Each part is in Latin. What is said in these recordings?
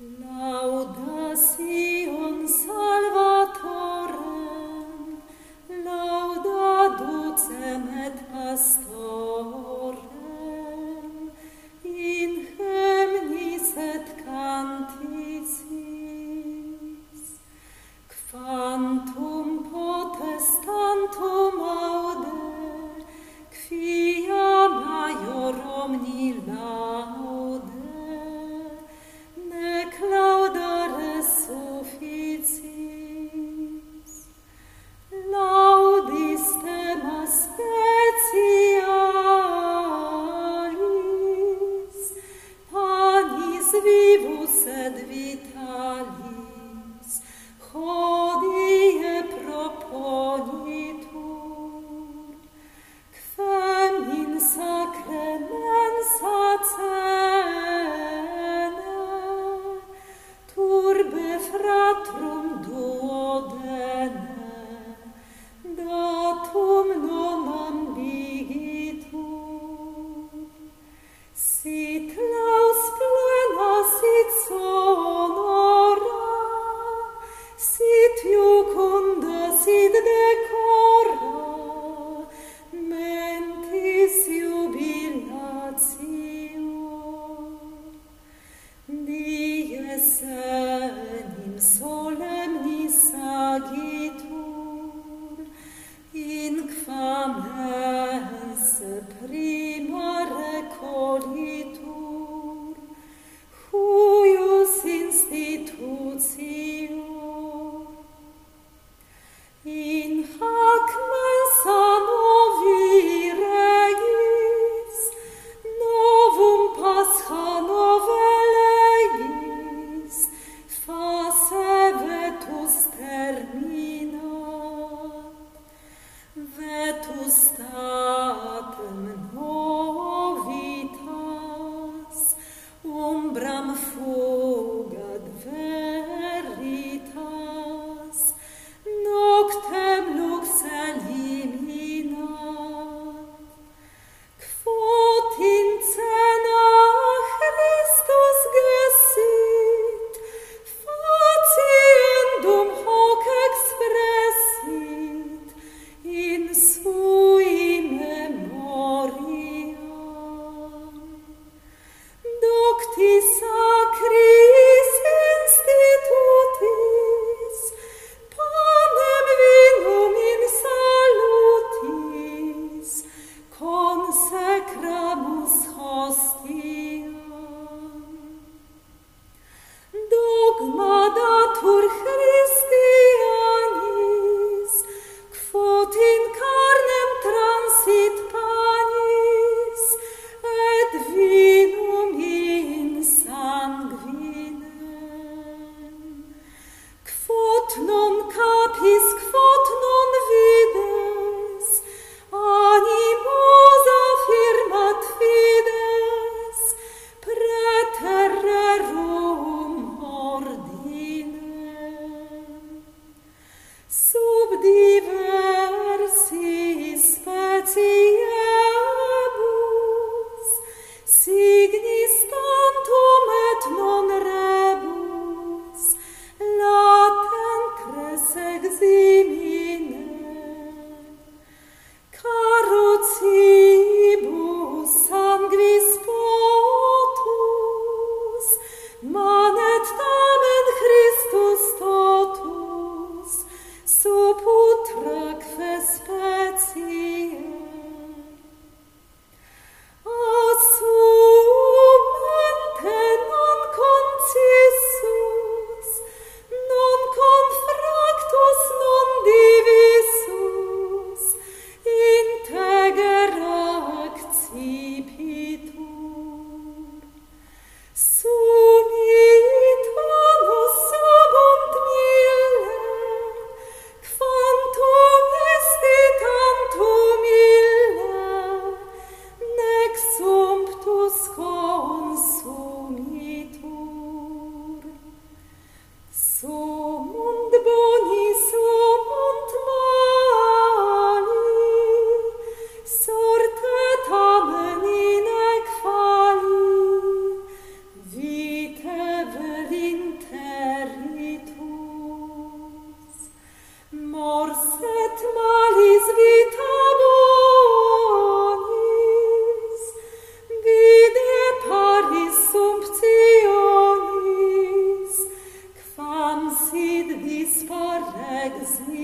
No. sed vitalis, senim solemnis agitur, in quam esse prima recolir, like it's me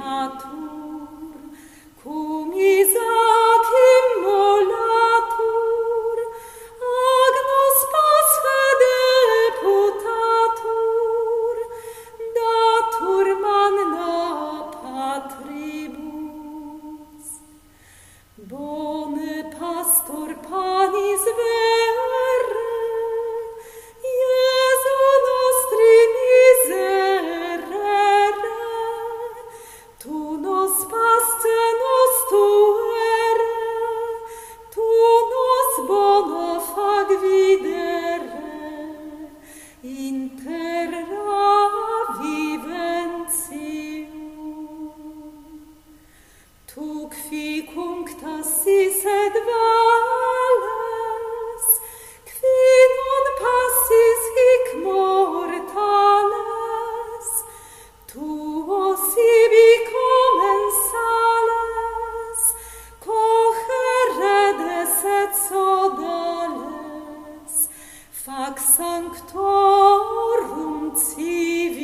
natur cum Isaac immolatur agnus pascha deputatur datur manna patribus. Bone pastor pastor Tuc cunctas sis et vales, qui non passis hic mortales, tuo sibi commensales, coheredes et sodales, fac sanctorum civium.